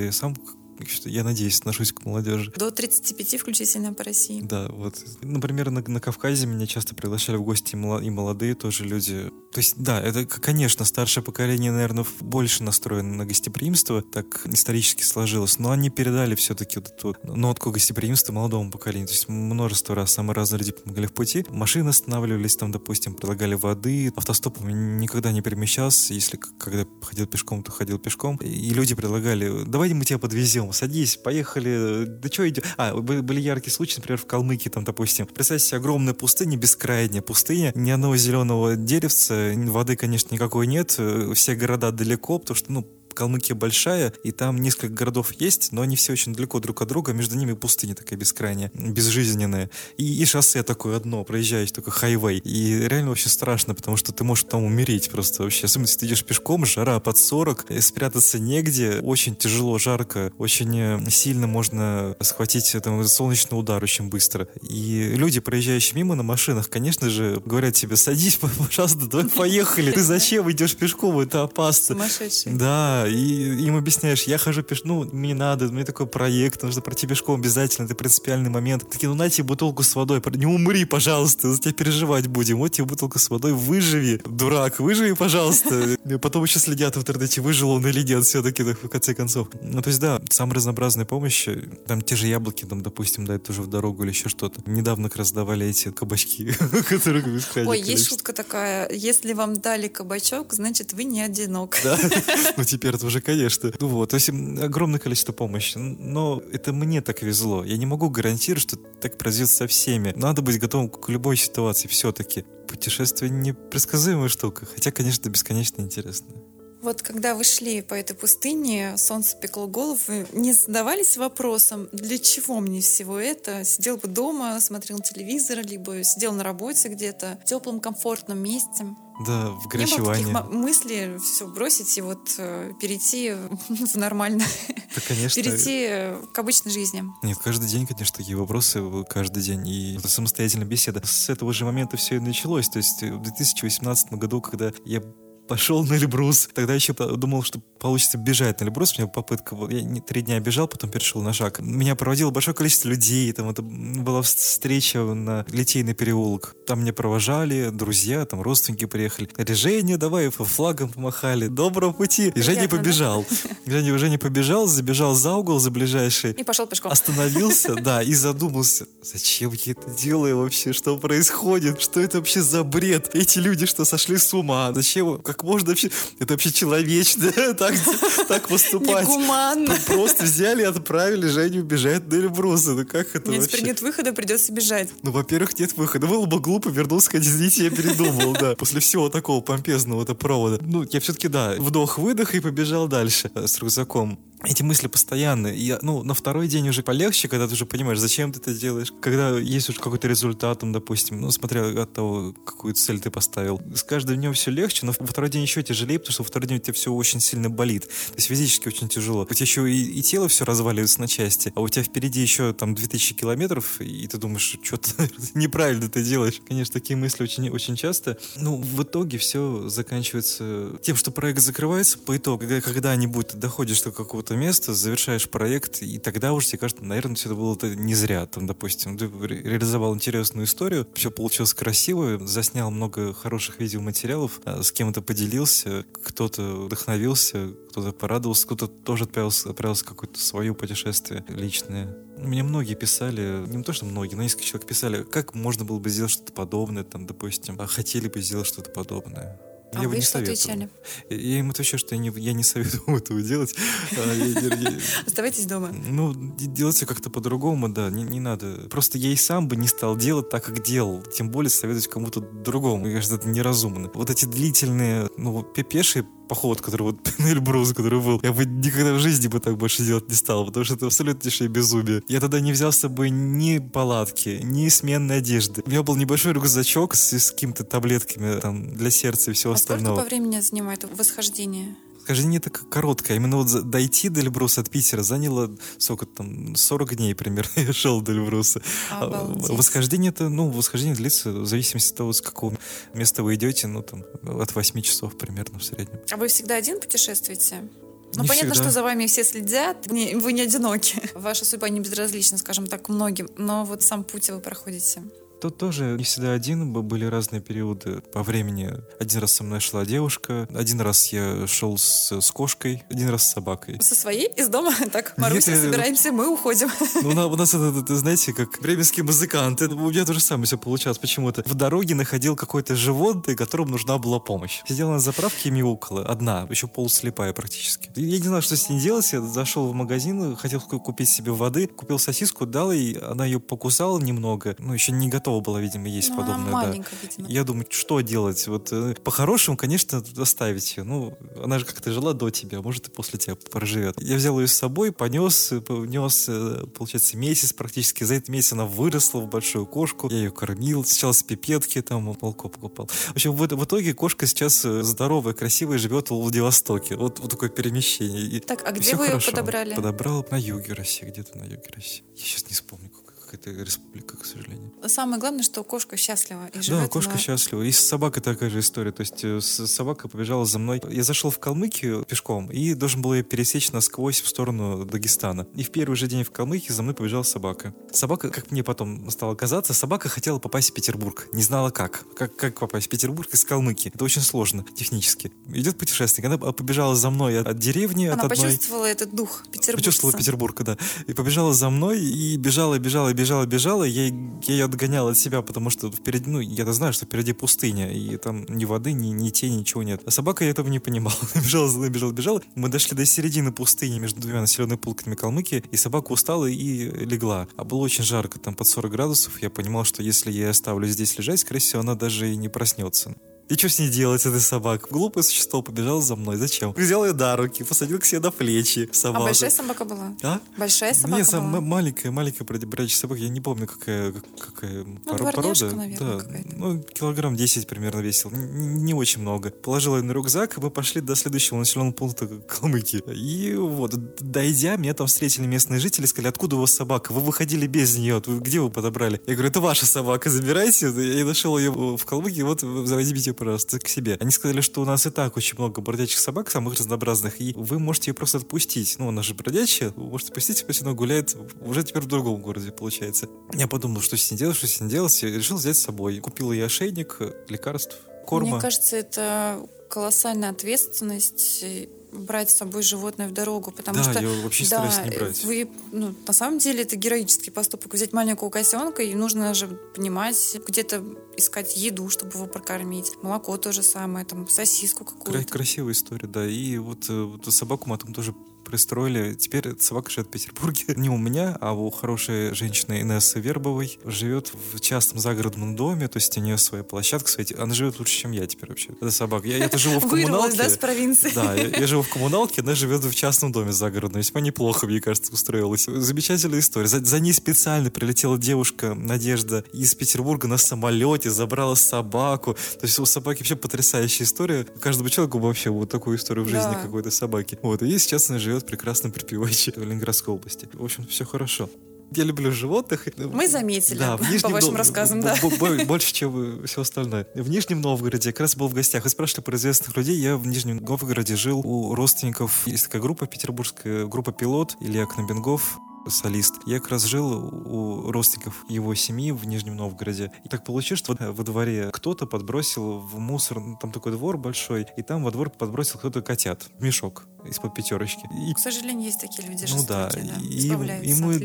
Speaker 2: я сам я надеюсь, отношусь к молодежи.
Speaker 1: До 35 включительно по России.
Speaker 2: Да, вот. Например, на, на Кавказе меня часто приглашали в гости и молодые тоже люди. То есть, да, это, конечно, старшее поколение, наверное, больше настроено на гостеприимство, так исторически сложилось, но они передали все-таки вот эту нотку гостеприимства молодому поколению. То есть множество раз самые разные люди помогали в пути. Машины останавливались там, допустим, предлагали воды. Автостопом никогда не перемещался. Если когда ходил пешком, то ходил пешком. И люди предлагали, давайте мы тебя подвезем садись, поехали, да что идем? А, были яркие случаи, например, в Калмыкии, там, допустим. Представьте себе огромная пустыня, бескрайняя пустыня, ни одного зеленого деревца, воды, конечно, никакой нет, э, все города далеко, потому что, ну, Калмыкия большая, и там несколько городов есть, но они все очень далеко друг от друга, между ними пустыня такая бескрайняя, безжизненная. И, и шоссе такое одно, проезжаешь, такой хайвей. И реально вообще страшно, потому что ты можешь там умереть просто вообще. Особенно, если ты идешь пешком, жара под 40, спрятаться негде, очень тяжело, жарко, очень э, сильно можно схватить там, солнечный удар очень быстро. И люди, проезжающие мимо на машинах, конечно же, говорят тебе, садись, пожалуйста, давай поехали. Ты зачем идешь пешком? Это опасно.
Speaker 1: Сумасшедший.
Speaker 2: Да, и им объясняешь, я хожу пеш... ну, мне надо, меня такой проект, нужно пройти пешком обязательно, это принципиальный момент. Такие, ну, на тебе бутылку с водой, не умри, пожалуйста, за тебя переживать будем. Вот тебе бутылка с водой, выживи, дурак, выживи, пожалуйста. Потом еще следят в интернете, выжил он или нет, все-таки, в конце концов. Ну, то есть, да, самая разнообразная помощь, там те же яблоки, там, допустим, дать тоже в дорогу или еще что-то. Недавно как раз давали эти кабачки, которые
Speaker 1: Ой, есть шутка такая, если вам дали кабачок, значит, вы не одинок.
Speaker 2: Да, ну теперь эксперт уже, конечно. Ну вот, то есть огромное количество помощи. Но это мне так везло. Я не могу гарантировать, что так произойдет со всеми. Надо быть готовым к любой ситуации все-таки. Путешествие непредсказуемая штука. Хотя, конечно, бесконечно интересно.
Speaker 1: Вот когда вы шли по этой пустыне, солнце пекло голову, не задавались вопросом, для чего мне всего это? Сидел бы дома, смотрел телевизор, либо сидел на работе где-то в теплом, комфортном месте.
Speaker 2: Да, в горячевании. Не
Speaker 1: было таких мыслей все бросить и вот э, перейти в нормально.
Speaker 2: Да, конечно.
Speaker 1: перейти э, к обычной жизни.
Speaker 2: Нет, каждый день, конечно, такие вопросы, каждый день. И это самостоятельная беседа. С этого же момента все и началось. То есть в 2018 году, когда я пошел на Эльбрус. Тогда еще думал, что получится бежать на Эльбрус. У меня попытка, я три дня бежал, потом перешел на шаг. Меня проводило большое количество людей. Там это была встреча на Литейный переулок. Там меня провожали, друзья, там родственники приехали. Говорили, Женя, давай флагом помахали. Доброго пути. И Женя побежал. Женя, Женя побежал, забежал за угол, за ближайший.
Speaker 1: И пошел пешком.
Speaker 2: Остановился, да, и задумался. Зачем я это делаю вообще? Что происходит? Что это вообще за бред? Эти люди что, сошли с ума? Зачем? Как можно вообще, это вообще человечно так, так поступать.
Speaker 1: Негуманно.
Speaker 2: Просто взяли отправили Женю бежать на Эльбруса. Ну как это
Speaker 1: нет,
Speaker 2: вообще?
Speaker 1: Нет выхода, придется бежать.
Speaker 2: Ну, во-первых, нет выхода. Было бы глупо вернуться, сказать, извините, я передумал, да. После всего такого помпезного это провода. Ну, я все-таки, да, вдох-выдох и побежал дальше э, с рюкзаком эти мысли постоянные. И, ну, на второй день уже полегче, когда ты уже понимаешь, зачем ты это делаешь. Когда есть уже какой-то результат, там, допустим, ну, смотря от того, какую цель ты поставил. С каждым днем все легче, но во второй день еще тяжелее, потому что во второй день у тебя все очень сильно болит. То есть физически очень тяжело. У тебя еще и, и тело все разваливается на части, а у тебя впереди еще там 2000 километров, и ты думаешь, что-то неправильно ты делаешь. Конечно, такие мысли очень, очень часто. Ну, в итоге все заканчивается тем, что проект закрывается по итогу, когда, когда-нибудь доходишь до какого-то какое-то место, завершаешь проект, и тогда уже тебе кажется, наверное, все это было не зря. Там, допустим, ты реализовал интересную историю, все получилось красиво, заснял много хороших видеоматериалов, а, с кем-то поделился, кто-то вдохновился, кто-то порадовался, кто-то тоже отправился, отправился в какое-то свое путешествие личное. Мне многие писали, не то, что многие, но несколько человек писали, как можно было бы сделать что-то подобное, там, допустим, а хотели бы сделать что-то подобное.
Speaker 1: А я вы не что советовал. отвечали?
Speaker 2: Я им отвечаю, что я не, я не советую этого делать.
Speaker 1: А, Оставайтесь дома.
Speaker 2: Ну, делайте как-то по-другому, да, не, не надо. Просто я и сам бы не стал делать так, как делал. Тем более советовать кому-то другому. Мне кажется, это неразумно. Вот эти длительные, ну, пешие поход, который вот на Эльбрус, который был, я бы никогда в жизни бы так больше делать не стал, потому что это абсолютнейшее безумие. Я тогда не взял с собой ни палатки, ни сменной одежды. У меня был небольшой рюкзачок с, с какими-то таблетками там, для сердца и всего
Speaker 1: а
Speaker 2: остального.
Speaker 1: сколько по времени занимает восхождение?
Speaker 2: Хождение так короткое. Именно вот дойти до Эльбруса от Питера заняло сколько там, 40 дней примерно я шел до Эльбруса.
Speaker 1: А, обалдеть.
Speaker 2: Восхождение это, ну, восхождение длится в зависимости от того, с какого места вы идете, ну, там, от 8 часов примерно в среднем.
Speaker 1: А вы всегда один путешествуете? Ну,
Speaker 2: Не
Speaker 1: понятно,
Speaker 2: всегда.
Speaker 1: что за вами все следят, вы не одиноки. Ваша судьба не безразлична, скажем так, многим, но вот сам путь вы проходите.
Speaker 2: Тут тоже не всегда один, были разные периоды по времени. Один раз со мной шла девушка, один раз я шел с, с кошкой, один раз с собакой.
Speaker 1: Со своей из дома? Так, Маруся,
Speaker 2: Нет, я-
Speaker 1: собираемся, мы уходим.
Speaker 2: Ну, у на- у нас это, это, знаете, как бременские музыканты. У меня то же самое все получалось почему-то. В дороге находил какое-то животное, которому нужна была помощь. Сидела на заправке и мяукала. Одна, еще полуслепая практически. Я не знал, что с ней делать. Я зашел в магазин, хотел ку- купить себе воды, купил сосиску, дал ей, она ее покусала немного. Ну, еще не готова была, видимо, есть
Speaker 1: Ну,
Speaker 2: подобное. да.
Speaker 1: маленькая, видимо.
Speaker 2: Я думаю, что делать? Вот э, по-хорошему, конечно, оставить ее. Ну, она же как-то жила до тебя, может, и после тебя проживет. Я взял ее с собой, понес, э, понес, э, получается, месяц практически. За этот месяц она выросла в большую кошку. Я ее кормил. Сначала с пипетки, там, молоко покупал. В общем, в, в итоге кошка сейчас здоровая, красивая, живет в Владивостоке. Вот, вот такое перемещение. И
Speaker 1: Так, а где вы ее
Speaker 2: хорошо.
Speaker 1: подобрали?
Speaker 2: Подобрал на юге России, где-то на юге России. Я сейчас не вспомню, какая-то республика, к сожалению.
Speaker 1: Самое главное, что кошка счастлива и живет
Speaker 2: Да, кошка
Speaker 1: она-
Speaker 2: счастлива. И с собакой такая же история. То есть э, собака побежала за мной. Я зашел в Калмыкию пешком и должен был ее пересечь насквозь в сторону Дагестана. И в первый же день в Калмыкии за мной побежала собака. Собака, как мне потом стало казаться, собака хотела попасть в Петербург. Не знала как. Как, как попасть в Петербург из Калмыкии. Это очень сложно технически. Идет путешественник. Она побежала за мной от, от деревни,
Speaker 1: Она
Speaker 2: от одной.
Speaker 1: почувствовала этот дух Петербурга.
Speaker 2: Почувствовала Петербург, да. И побежала за мной, и бежала, бежала, бежала, бежала. Я, я ее отгонял от себя, потому что впереди, ну, я-то знаю, что впереди пустыня, и там ни воды, ни, ни тени, ничего нет. А собака этого не понимала. бежала бежала, бежала. Мы дошли до середины пустыни между двумя населенными пунктами Калмыкии, и собака устала и легла. А было очень жарко, там под 40 градусов. Я понимал, что если я оставлю здесь лежать, скорее всего, она даже и не проснется. И что с ней делать, этой собакой? Глупое существо побежало за мной. Зачем? Взял ее на руки, посадил к себе на плечи.
Speaker 1: А
Speaker 2: Собаку.
Speaker 1: большая собака была?
Speaker 2: А?
Speaker 1: Большая собака
Speaker 2: Нет, сам-
Speaker 1: была?
Speaker 2: маленькая, маленькая бродя- бродячая собака. Я не помню, какая, как- какая поро-
Speaker 1: дворняжка,
Speaker 2: порода.
Speaker 1: наверное,
Speaker 2: да, ну, килограмм 10 примерно весил. Н- Не очень много. Положил ее на рюкзак, и мы пошли до следующего населенного пункта Калмыкии. И вот, дойдя, меня там встретили местные жители, сказали, откуда у вас собака? Вы выходили без нее, вы- где вы подобрали? Я говорю, это ваша собака, забирайте. Я нашел ее в Калмыкии, вот возьмите ее, пожалуйста, к себе. Они сказали, что у нас и так очень много бродячих собак, самых разнообразных, и вы можете ее просто отпустить. Ну, она же бродячая, вы можете отпустить, пусть она гуляет уже теперь в другом городе, получается. Я подумал, что с ней делать, что с ней делать, и решил взять с собой. Купил ей ошейник, э, лекарств, корма.
Speaker 1: Мне кажется, это колоссальная ответственность брать с собой животное в дорогу, потому
Speaker 2: Да,
Speaker 1: что
Speaker 2: я вообще стараюсь не брать.
Speaker 1: вы, ну, на самом деле это героический поступок взять маленького котенка и нужно же понимать где-то искать еду, чтобы его прокормить, молоко то же самое, там сосиску какую-то.
Speaker 2: красивая история, да. И вот, э, вот собаку мы там тоже пристроили. Теперь эта собака живет в Петербурге. Не у меня, а у хорошей женщины Инессы Вербовой. Живет в частном загородном доме, то есть у нее своя площадка, своя... Она живет лучше, чем я теперь вообще. Это собака. Я, я-то живу в
Speaker 1: Вырвалась,
Speaker 2: коммуналке.
Speaker 1: да, с провинции?
Speaker 2: Да, я, я живу в коммуналке, она живет в частном доме загородном. Весьма неплохо, мне кажется, устроилась. Замечательная история. За, за ней специально прилетела девушка Надежда из Петербурга на самолете, забрала собаку. То есть у собаки вообще потрясающая история. Каждому человеку вообще вот такую историю в жизни
Speaker 1: Да.
Speaker 2: какой-то собаки. Вот, и сейчас она живет прекрасно припеваючи в Ленинградской области. В общем, все хорошо. Я люблю животных.
Speaker 1: Мы заметили
Speaker 2: Да, в
Speaker 1: по
Speaker 2: Нижнем
Speaker 1: вашим
Speaker 2: Нов-
Speaker 1: рассказам, да.
Speaker 2: Больше, чем все остальное. В Нижнем Новгороде как раз был в гостях. Вы спрашивали про известных людей. Я в Нижнем Новгороде жил у родственников. Есть такая группа петербургская, группа «Пилот», Илья Кнобенгов солист. Я как раз жил у родственников его семьи в Нижнем Новгороде. И так получилось, что во- во дворе кто-то подбросил в мусор, ну, там такой двор большой, и там во двор подбросил кто-то котят в мешок. из-под пятерочки. И,
Speaker 1: К сожалению, есть такие люди
Speaker 2: ну да,
Speaker 1: да,
Speaker 2: и, и мы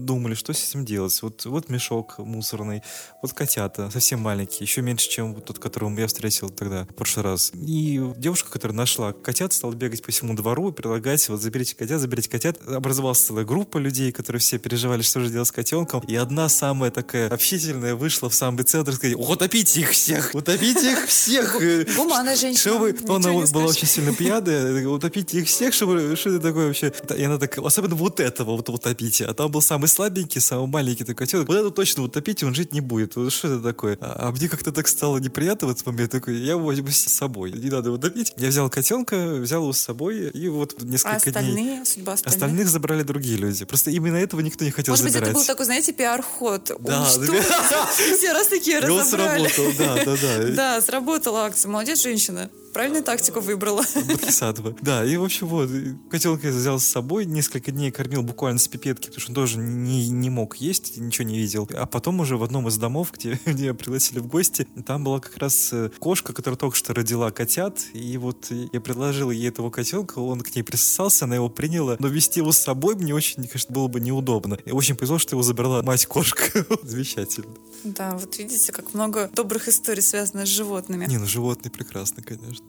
Speaker 2: думали, что с этим делать. Вот, вот мешок мусорный, вот котята, совсем маленькие, еще меньше, чем тот, которого я встретил тогда в прошлый раз. И девушка, которая нашла котят, стала бегать по всему двору и предлагать, вот заберите котят, заберите котят. Образовалась целая группа людей, которые все переживали, что же делать с котенком. И одна самая такая общительная вышла в самый центр и сказала, утопите их всех, утопите их всех.
Speaker 1: Гуманная женщина.
Speaker 2: Чтобы, она была очень сильно пьяная, утопите их всех, чтобы, что это такое вообще? И она так, особенно вот этого вот утопите. А там был самый слабенький, самый маленький такой котенок. Вот это точно утопите, он жить не будет. Вот что это такое? А, а мне как-то так стало неприятно в этот момент. Такой, я возьму с собой. Не надо его утопить. Я взял котенка, взял его с собой, и вот
Speaker 1: А
Speaker 2: несколько дней...
Speaker 1: остальные, судьба остальных?
Speaker 2: Остальных забрали другие люди. Просто именно этого никто не хотел
Speaker 1: Может быть,
Speaker 2: забирать.
Speaker 1: это был такой, знаете, пиар-ход.
Speaker 2: Да.
Speaker 1: Все раз такие разобрали.
Speaker 2: сработал, да, да, да.
Speaker 1: Да, сработала акция. Молодец, женщина. Правильную тактику выбрала.
Speaker 2: Бодхисаттва. Да, и в общем вот, я взял с собой, несколько дней кормил буквально с пипетки, потому что он тоже не, не мог есть, ничего не видел. А потом уже в одном из домов, где меня пригласили в гости, там была как раз э, кошка, которая только что родила котят, и вот я предложил ей этого котенка, он к ней присосался, она его приняла, но вести его с собой мне очень, конечно, было бы неудобно. И очень повезло, что его забрала мать-кошка. Замечательно.
Speaker 1: Да, вот видите, как много добрых историй связано с животными.
Speaker 2: Не, ну животные прекрасны, конечно.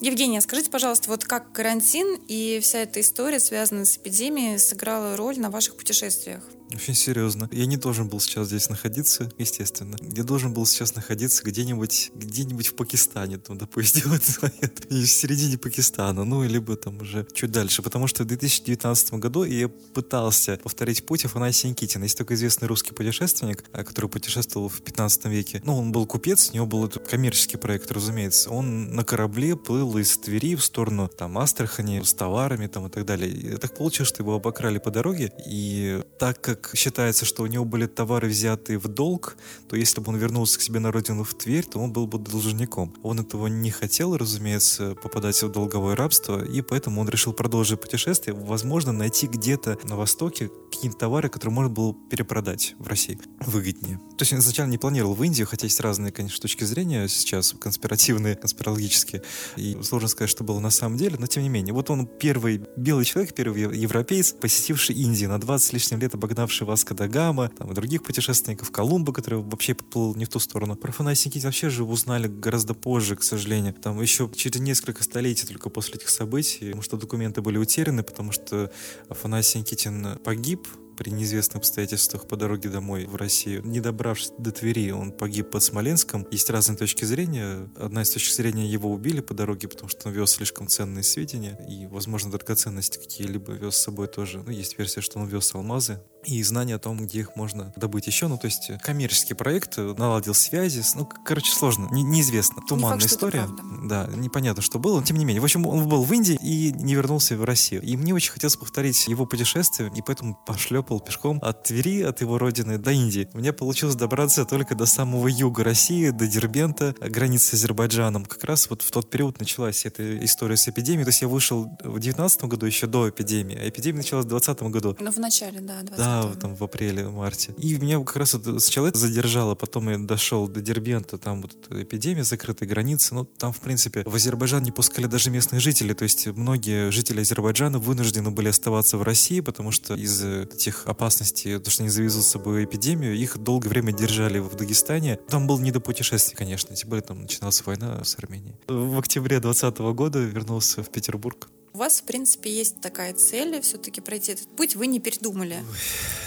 Speaker 1: Евгения, скажите, пожалуйста, вот как карантин и вся эта история, связанная с эпидемией, сыграла роль на ваших путешествиях?
Speaker 2: Очень серьезно. Я не должен был сейчас здесь находиться, естественно. Я должен был сейчас находиться где-нибудь, где-нибудь в Пакистане, там, допустим, и в середине Пакистана, ну, либо там уже чуть дальше, потому что в 2019 году я пытался повторить путь Афанасия Никитина. Есть такой известный русский путешественник, а, который путешествовал в 15 веке. Ну, он был купец, у него был этот коммерческий проект, разумеется. Он на корабле плыл из Твери в сторону там Астрахани с товарами там и так далее. И так получилось, что его обокрали по дороге, и так как считается, что у него были товары взятые в долг, то если бы он вернулся к себе на родину в Тверь, то он был бы должником. Он этого не хотел, разумеется, попадать в долговое рабство, и поэтому он решил продолжить путешествие, возможно, найти где-то на Востоке какие-то товары, которые можно было перепродать в России выгоднее. То есть он изначально не планировал в Индию, хотя есть разные, конечно, точки зрения сейчас, конспиративные, конспирологические, и сложно сказать, что было на самом деле, но тем не менее. Вот он первый белый человек, первый ев- европеец, посетивший Индию, на 20 с лишним лет обогнавший Васко да там, и других путешественников, Колумба, который вообще поплыл не в ту сторону. Про Афанасия Никитина вообще же узнали гораздо позже, к сожалению. Там еще через несколько столетий только после этих событий, потому что документы были утеряны, потому что Афанасий Никитин погиб при неизвестных обстоятельствах по дороге домой в Россию. Не добравшись до Твери, он погиб под Смоленском. Есть разные точки зрения. Одна из точек зрения его убили по дороге, потому что он вез слишком ценные сведения и, возможно, драгоценности какие-либо вез с собой тоже. Ну, есть версия, что он вез алмазы и знания о том, где их можно добыть еще. Ну, то есть коммерческий проект, э, наладил связи. с- Ну, короче, сложно, не- неизвестно. Туманная
Speaker 1: факт, что это
Speaker 2: история. Да, непонятно, что было, но тем не менее. В общем, он был в Индии и не вернулся в Россию. И мне очень хотелось повторить его путешествие, и поэтому пошлепал пешком от Твери, от его родины, до Индии. У меня получилось добраться только до самого юга России, до Дербента, границы с Азербайджаном. Как раз вот в тот период началась эта история с эпидемией. То есть я вышел в 19 году, еще до эпидемии, а эпидемия началась в 20 году.
Speaker 1: Ну, в начале, да, 20
Speaker 2: Да, вот там в апреле, марте. И меня как раз вот сначала это задержало, потом я дошел до Дербента, там вот эпидемия, закрытые границы. Ну, там, в принципе, в Азербайджан не пускали даже местные жители. То есть многие жители Азербайджана вынуждены были оставаться в России, потому что из этих опасностей, то, что они завезут с собой эпидемию, их долгое время держали в Дагестане. Там был не до путешествий, конечно, тем более там начиналась война с Арменией. В октябре 2020 года вернулся в Петербург.
Speaker 1: У вас, в принципе, есть такая цель все-таки пройти этот путь. Вы не передумали.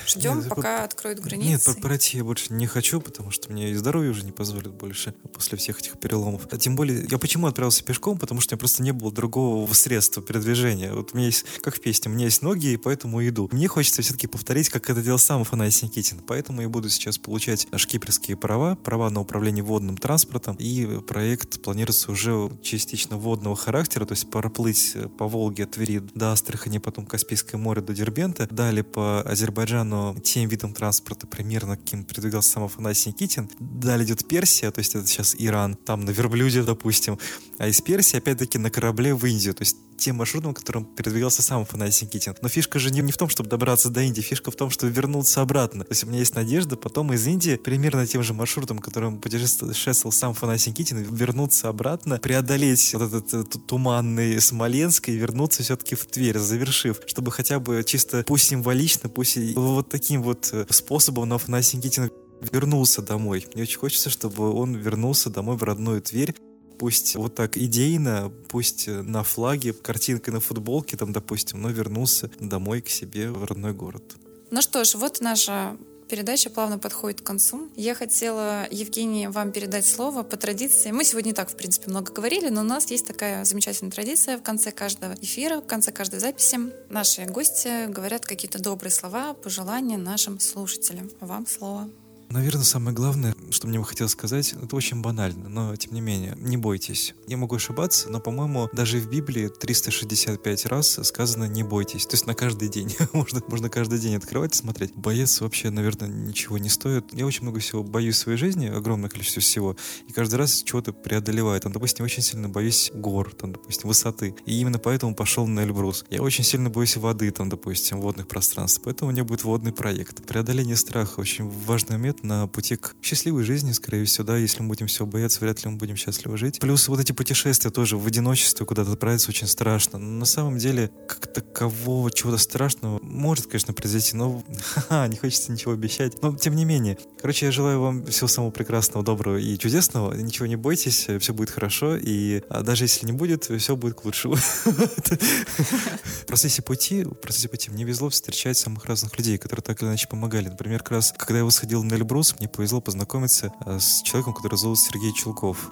Speaker 1: Ждем,
Speaker 2: Нет,
Speaker 1: пока
Speaker 2: по-
Speaker 1: откроют
Speaker 2: Нет,
Speaker 1: границы.
Speaker 2: по- пройти я больше не хочу, потому что мне и здоровье уже не позволит больше после всех этих переломов. А тем более, я почему отправился пешком? Потому что у меня просто не было другого средства передвижения. Вот у меня есть, как в песне, у меня есть ноги, и поэтому иду. Мне хочется все-таки повторить, как это делал сам Афанасий Никитин. Поэтому я буду сейчас получать шкиперские права, права на управление водным транспортом, и проект планируется уже частично водного характера, то есть проплыть э, по Волге от Твери до Астрахани, потом Каспийское море до Дербента, далее по Азербайджану тем видом транспорта, примерно каким передвигался сам Афанасий Никитин. Далее идет Персия, то есть это сейчас Иран, там на верблюде, допустим, а из Персии опять-таки на корабле в Индию, то есть тем маршрутом, которым передвигался сам Афанасий Никитин. Но фишка же не, не в том, чтобы добраться до Индии, фишка в том, чтобы вернуться обратно. То есть у меня есть надежда потом из Индии примерно тем же маршрутом, которым путешествовал сам Афанасий Никитин, вернуться обратно, преодолеть вот этот, этот туманный Смоленск и вернуться все-таки в Тверь, завершив, чтобы хотя бы чисто, пусть символично, пусть и вот таким вот э, способом на Афанасий Никитин вернулся домой. Мне очень хочется, чтобы он вернулся домой в родную Тверь, пусть вот так идейно, пусть на флаге, картинкой на футболке, там, допустим, но вернулся домой к себе в родной город.
Speaker 1: Ну что ж, вот наша передача плавно подходит к концу. Я хотела, Евгений, вам передать слово по традиции. Мы сегодня и так, в принципе, много говорили, но у нас есть такая замечательная традиция в конце каждого эфира, в конце каждой записи. Наши гости говорят какие-то добрые слова, пожелания нашим слушателям. Вам слово.
Speaker 2: Наверное, самое главное, что мне бы хотелось сказать, это очень банально, но тем не менее, не бойтесь. Я могу ошибаться, но, по-моему, даже в Библии 365 раз сказано «не бойтесь». То есть на каждый день. можно, можно каждый день открывать и смотреть. Боец вообще, наверное, ничего не стоит. Я очень много всего боюсь в своей жизни, огромное количество всего, и каждый раз чего-то преодолеваю. Там, допустим, очень сильно боюсь гор, там, допустим, высоты. И именно поэтому пошел на Эльбрус. Я очень сильно боюсь воды, там, допустим, водных пространств. Поэтому у меня будет водный проект. Преодоление страха очень важный момент лет на пути к счастливой жизни, скорее всего, да, если мы будем всего бояться, вряд ли мы будем счастливо жить. Плюс вот эти путешествия тоже в одиночестве куда-то отправиться очень страшно. Но на самом деле, как такового чего-то страшного может, конечно, произойти, но ха-ха, не хочется ничего обещать. Но тем не менее. Короче, я желаю вам всего самого прекрасного, доброго и чудесного. Ничего не бойтесь, все будет хорошо. И а даже если не будет, все будет к лучшему. В процессе пути, в процессе пути мне везло встречать самых разных людей, которые так или иначе помогали. Например, как раз, когда я восходил на Эльбрус, мне повезло познакомиться э, с человеком, который зовут Сергей Чулков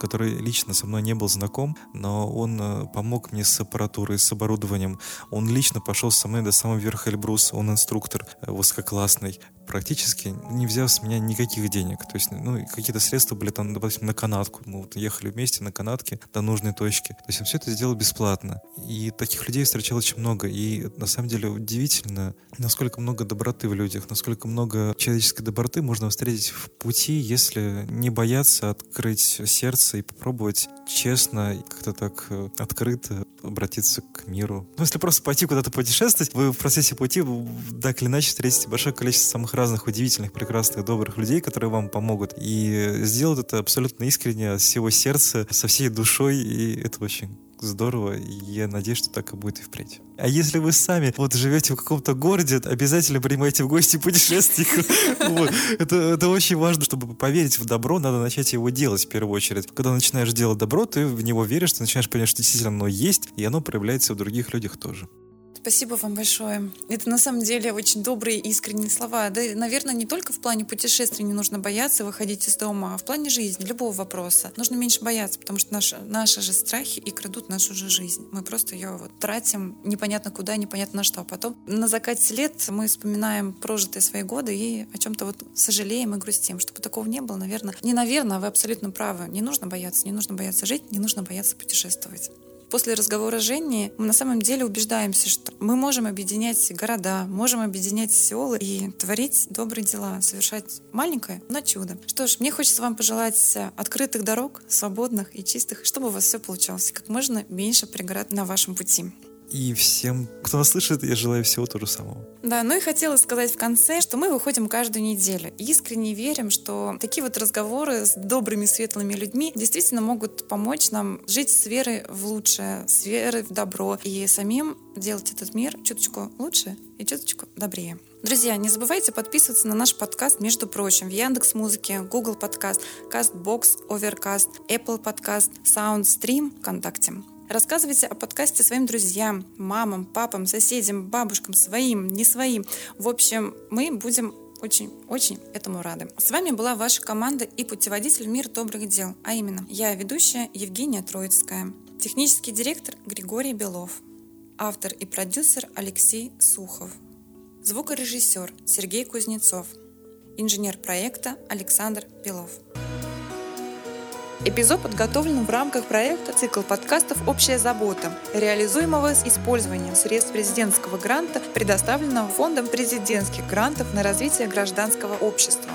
Speaker 2: который лично со мной не был знаком, но он э, помог мне с аппаратурой, с оборудованием. Он лично пошел со мной до самого верха Эльбрус, он инструктор э, высококлассный практически не взяв с меня никаких денег. То есть, ну, какие-то средства были там, допустим, на канатку. Мы вот ехали вместе на канатке до нужной точки. То есть он все это сделал бесплатно. И таких людей встречал очень много. И на самом деле удивительно, насколько много доброты в людях, насколько много человеческой доброты можно встретить в пути, если не бояться открыть сердце и попробовать честно, как-то так э, открыто обратиться к миру. Ну, если просто пойти куда-то путешествовать, вы в процессе пути так или иначе встретите большое количество самых разных удивительных, прекрасных, добрых людей, которые вам помогут. И сделают это абсолютно искренне, от всего сердца, со всей душой, и это очень здорово, и я надеюсь, что так и будет и впредь. А если вы сами вот живете в каком-то городе, обязательно принимайте в гости путешественников. Это, это очень важно, чтобы поверить в добро, надо начать его делать в первую очередь. Когда начинаешь делать добро, ты в него веришь, ты начинаешь понимать, что действительно оно есть, и оно проявляется в других людях тоже.
Speaker 1: Спасибо вам большое. Это на самом деле очень добрые искренние слова. Да, наверное, не только в плане путешествий не нужно бояться выходить из дома, а в плане жизни, любого вопроса. Нужно меньше бояться, потому что наши, наши же страхи и крадут нашу же жизнь. Мы просто ее вот тратим непонятно куда, непонятно на что. А потом на закате лет мы вспоминаем прожитые свои годы и о чем-то вот сожалеем и грустим. Чтобы такого не было, наверное. Не наверное, вы абсолютно правы. Не нужно бояться, не нужно бояться жить, не нужно бояться путешествовать после разговора с Женей мы на самом деле убеждаемся, что мы можем объединять города, можем объединять села и творить добрые дела, совершать маленькое, но чудо. Что ж, мне хочется вам пожелать открытых дорог, свободных и чистых, чтобы у вас все получалось, как можно меньше преград на вашем пути.
Speaker 2: И всем, кто нас слышит, я желаю всего того же самого.
Speaker 1: Да, ну и хотела сказать в конце, что мы выходим каждую неделю. Искренне верим, что такие вот разговоры с добрыми, светлыми людьми действительно могут помочь нам жить с верой в лучшее, с верой в добро и самим делать этот мир чуточку лучше и чуточку добрее. Друзья, не забывайте подписываться на наш подкаст, между прочим, в Яндекс Музыке, Google Подкаст, Castbox, Overcast, Apple Подкаст, SoundStream, ВКонтакте. Рассказывайте о подкасте своим друзьям, мамам, папам, соседям, бабушкам, своим, не своим. В общем, мы будем очень-очень этому рады. С вами была ваша команда и путеводитель в мир добрых дел, а именно я ведущая Евгения Троицкая, технический директор Григорий Белов, автор и продюсер Алексей Сухов, звукорежиссер Сергей Кузнецов, инженер проекта Александр Белов. Эпизод подготовлен в рамках проекта «Цикл подкастов «Общая забота», реализуемого с использованием средств президентского гранта, предоставленного Фондом президентских грантов на развитие гражданского общества.